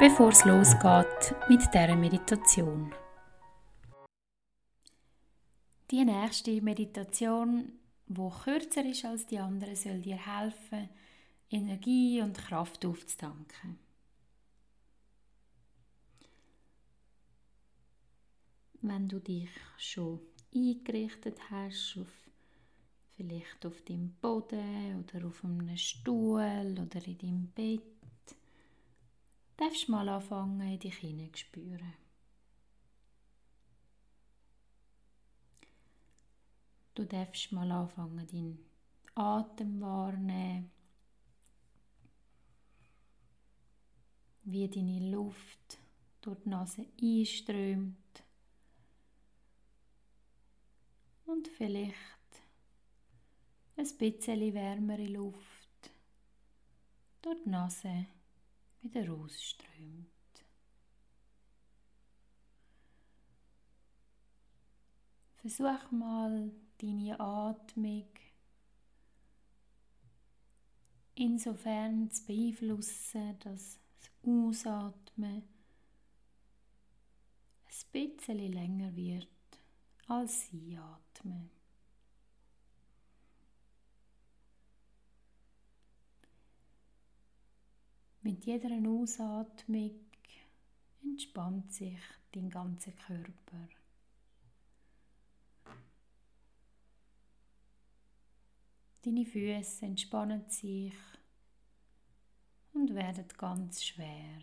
bevor es losgeht mit dieser Meditation. Die nächste Meditation, wo kürzer ist als die andere, soll dir helfen, Energie und Kraft aufzutanken. Wenn du dich schon eingerichtet hast auf Vielleicht auf dem Boden oder auf einem Stuhl oder in deinem Bett. Darfst mal anfangen, in dich hineinzuspüren. Du darfst mal anfangen, deinen Atem wahrnehmen, wie deine Luft durch die Nase einströmt. Und vielleicht ein bisschen wärmere Luft durch die Nase wieder rausströmt. Versuch mal deine Atmung insofern zu beeinflussen, dass das Ausatmen ein bisschen länger wird als Einatmen. Mit jeder Ausatmung entspannt sich dein ganzer Körper. Deine Füße entspannen sich und werden ganz schwer.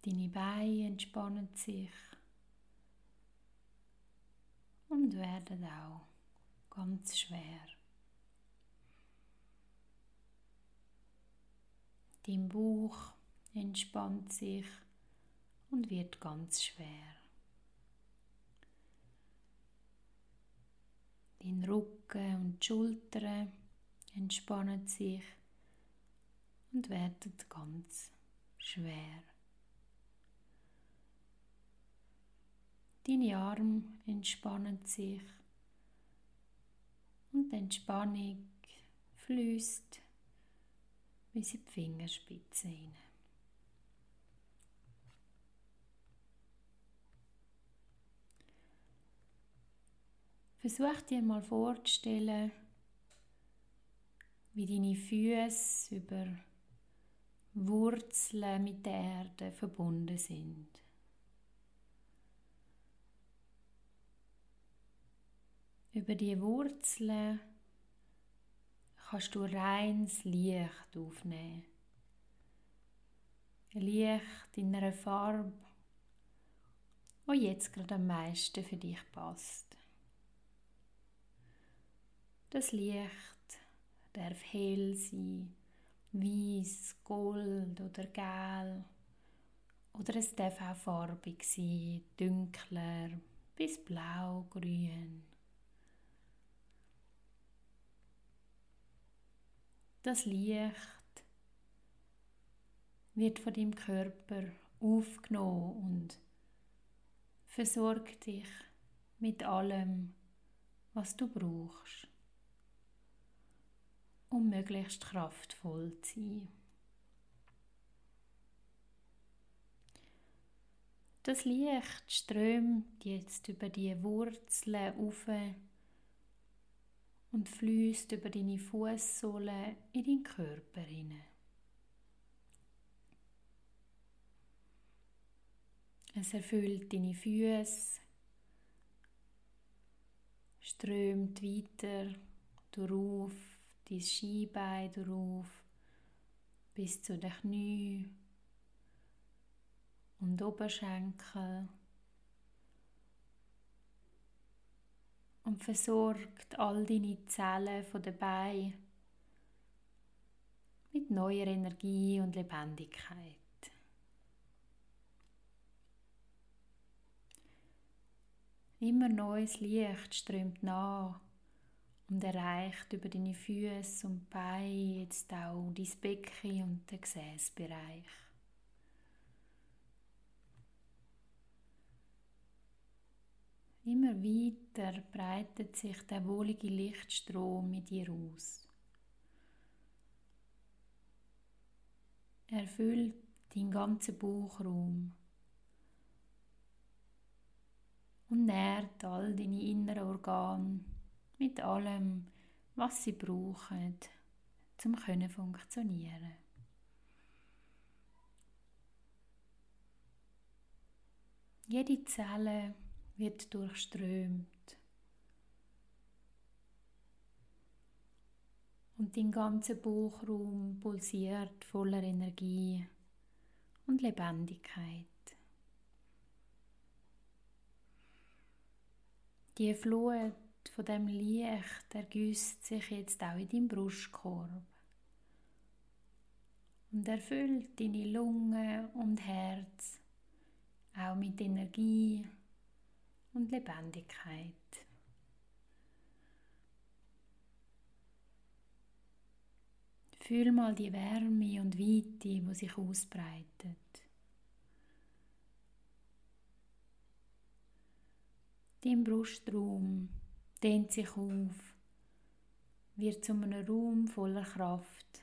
Deine Beine entspannen sich und werden auch ganz schwer. Dein Bauch entspannt sich und wird ganz schwer. Dein Rücken und die Schultern entspannen sich und werden ganz schwer. Deine Arme entspannen sich und die Entspannung fließt bis in die Fingerspitze hinein. Versuch dir mal vorzustellen, wie deine Füße über Wurzeln mit der Erde verbunden sind. Über die Wurzeln kannst du reines Licht aufnehmen. Licht in einer Farbe, wo jetzt gerade am meisten für dich passt. Das Licht darf hell sein, weiß, gold oder gel. Oder es darf auch farbig sein, dunkler bis blau, grün. Das Licht wird von deinem Körper aufgenommen und versorgt dich mit allem, was du brauchst, um möglichst kraftvoll zu sein. Das Licht strömt jetzt über die Wurzeln auf und fließt über deine Fußsohle in deinen Körper hinein. Es erfüllt deine Füße, strömt weiter darauf, dein Skibein darauf, bis zu den Knie und Oberschenkel und versorgt all deine Zellen von dabei mit neuer Energie und Lebendigkeit. Immer neues Licht strömt nach und erreicht über deine Füße und Beine jetzt auch dein Becken und den Gesäßbereich. Immer weiter breitet sich der wohlige Lichtstrom mit dir aus. Er füllt deinen ganzen Bauchraum und nährt all deine inneren Organe mit allem, was sie brauchen, zum können funktionieren. Jede Zelle wird durchströmt und dein ganzer Bauchraum pulsiert voller Energie und Lebendigkeit. Die Flut von dem Licht ergüsst sich jetzt auch in deinem Brustkorb und erfüllt deine Lunge und Herz auch mit Energie und Lebendigkeit. Fühl mal die Wärme und Weite, wo sich ausbreitet. Dein Brustraum dehnt sich auf, wird zu einem Raum voller Kraft.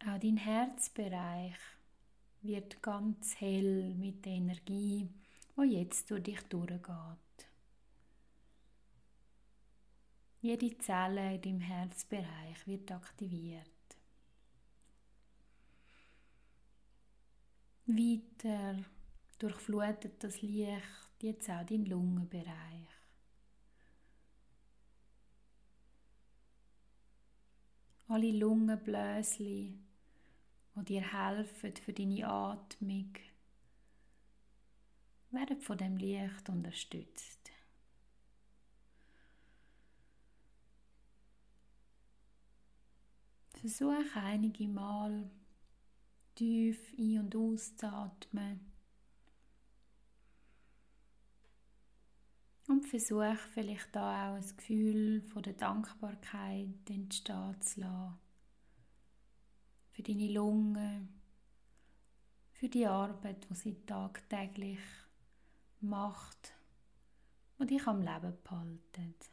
Auch dein Herzbereich wird ganz hell mit der Energie, wo jetzt durch dich durchgeht. Jede Zelle in deinem Herzbereich wird aktiviert. Weiter durchflutet das Licht jetzt auch deinen Lungenbereich. Alle Lungenbläschen, die dir helfen für deine Atmung, werden von dem Licht unterstützt. Versuche einige Mal tief ein- und auszuatmen. Und versuch vielleicht da auch ein Gefühl von der Dankbarkeit entstehen zu lassen. Für deine Lunge, für die Arbeit, die sie tagtäglich macht und dich am Leben behaltet.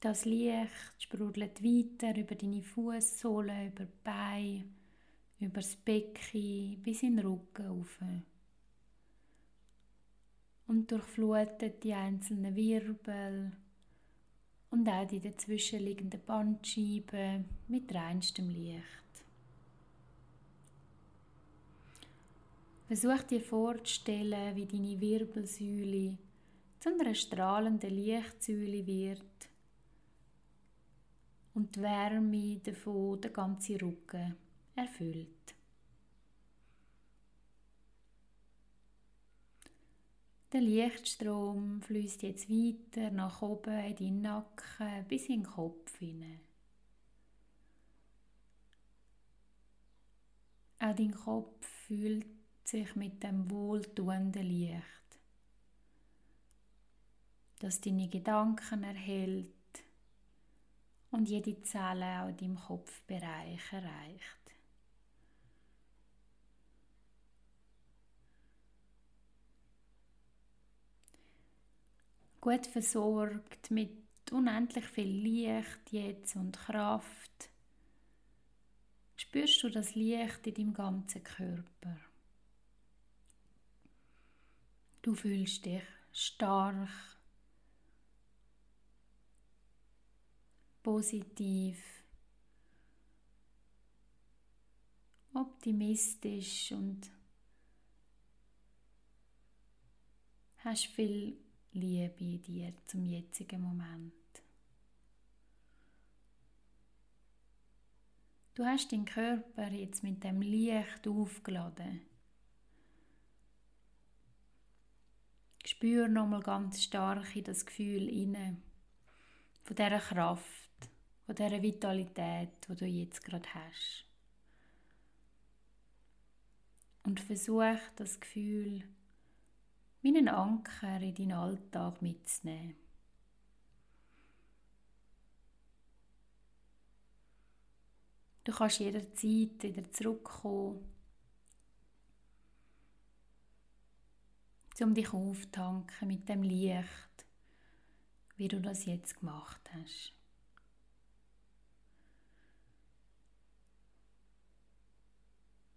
Das Licht sprudelt weiter über deine Fußsohle, über die Beine, über das Becken bis in den Rücken rauf. Und durchflutet die einzelnen Wirbel und auch die dazwischenliegenden Bandscheiben mit reinstem Licht. Versuch dir vorzustellen, wie deine Wirbelsäule zu einer strahlenden Lichtsäule wird und die Wärme davon den ganzen Rücken erfüllt. Der Lichtstrom fließt jetzt weiter nach oben in den Nacken bis in den Kopf hinein. Auch dein Kopf fühlt sich mit dem wohltuenden Licht, das deine Gedanken erhält und jede Zelle auch in deinem Kopfbereich erreicht. Gut versorgt mit unendlich viel Licht jetzt und Kraft, spürst du das Licht in deinem ganzen Körper. Du fühlst dich stark positiv, optimistisch und hast viel Liebe in dir zum jetzigen Moment. Du hast deinen Körper jetzt mit dem Licht aufgeladen. Spür nochmal ganz stark in das Gefühl inne von dieser Kraft, von dieser Vitalität, die du jetzt gerade hast. Und versuch das Gefühl wie einen Anker in deinen Alltag mitzunehmen. Du kannst jederzeit wieder zurückkommen, um dich auftanken mit dem Licht, wie du das jetzt gemacht hast.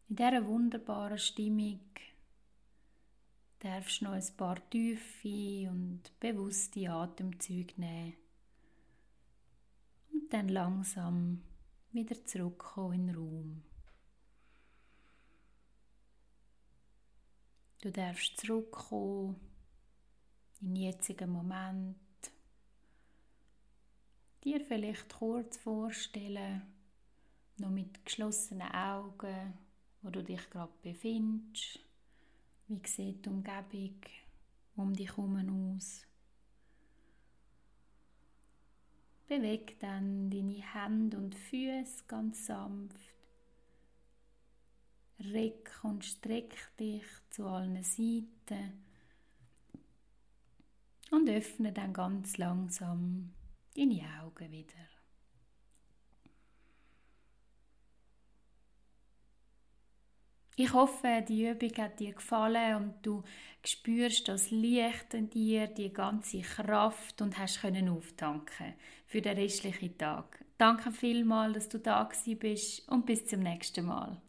In dieser wunderbaren Stimmung darfst noch ein paar tiefe und bewusste Atemzüge nehmen und dann langsam wieder zurückkommen in den Raum. Du darfst zurückkommen in den jetzigen Moment. Dir vielleicht kurz vorstellen, noch mit geschlossenen Augen, wo du dich gerade befindest. Wie sieht die Umgebung um dich herum aus? Beweg dann deine Hände und Füße ganz sanft. Reck und streck dich zu allen Seiten und öffne dann ganz langsam deine Augen wieder. Ich hoffe, die Übung hat dir gefallen und du spürst das Licht in dir, die ganze Kraft und hast können auftanken für den restlichen Tag. Danke vielmals, dass du da bist und bis zum nächsten Mal.